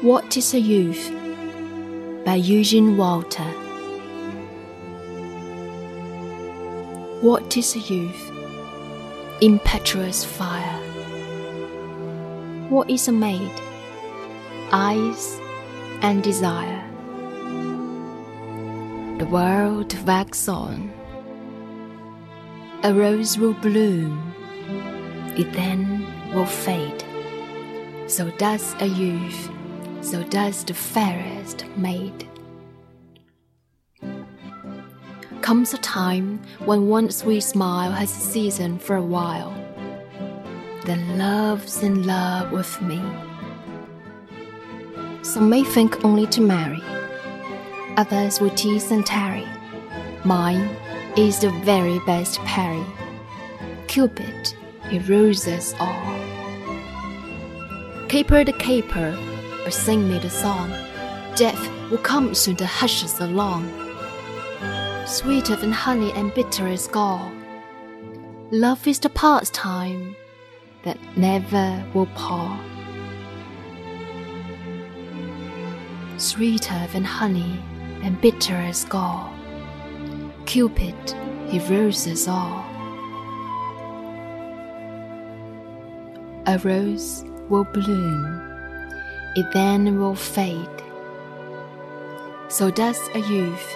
What is a Youth? by Eugene Walter. What is a youth? Impetuous fire. What is a maid? Eyes and desire. The world waxes on. A rose will bloom, it then will fade. So does a youth, so does the fairest maid. Comes a time when one sweet smile has seasoned for a while. Then love's in love with me. Some may think only to marry, others will tease and tarry. Mine is the very best parry. Cupid, he rules us all. Caper the caper, or sing me the song. Death will come soon to hush us along. Sweeter than honey and bitter as gall. Love is the pastime that never will pall. Sweeter than honey and bitter as gall. Cupid, he us all. A rose will bloom, it then will fade. So does a youth,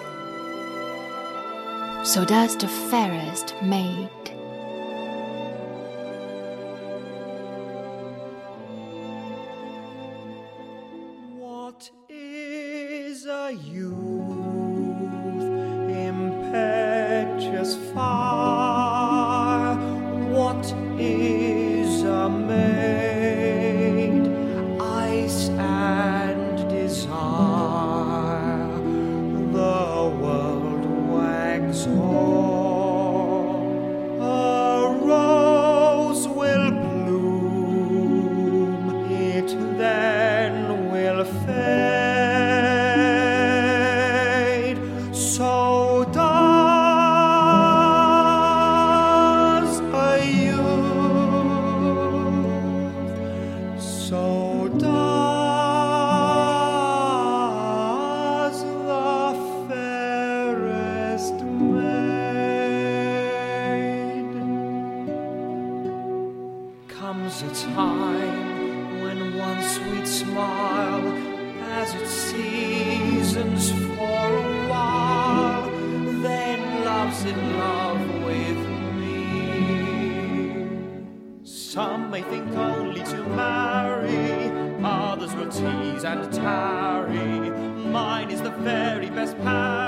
so does the fairest maid. What is a youth? Impetuous fire. What is a maid? Comes a time when one sweet smile, as it seasons for a while, then love's in love with me. Some may think only to marry, others will tease and tarry. Mine is the very best parry.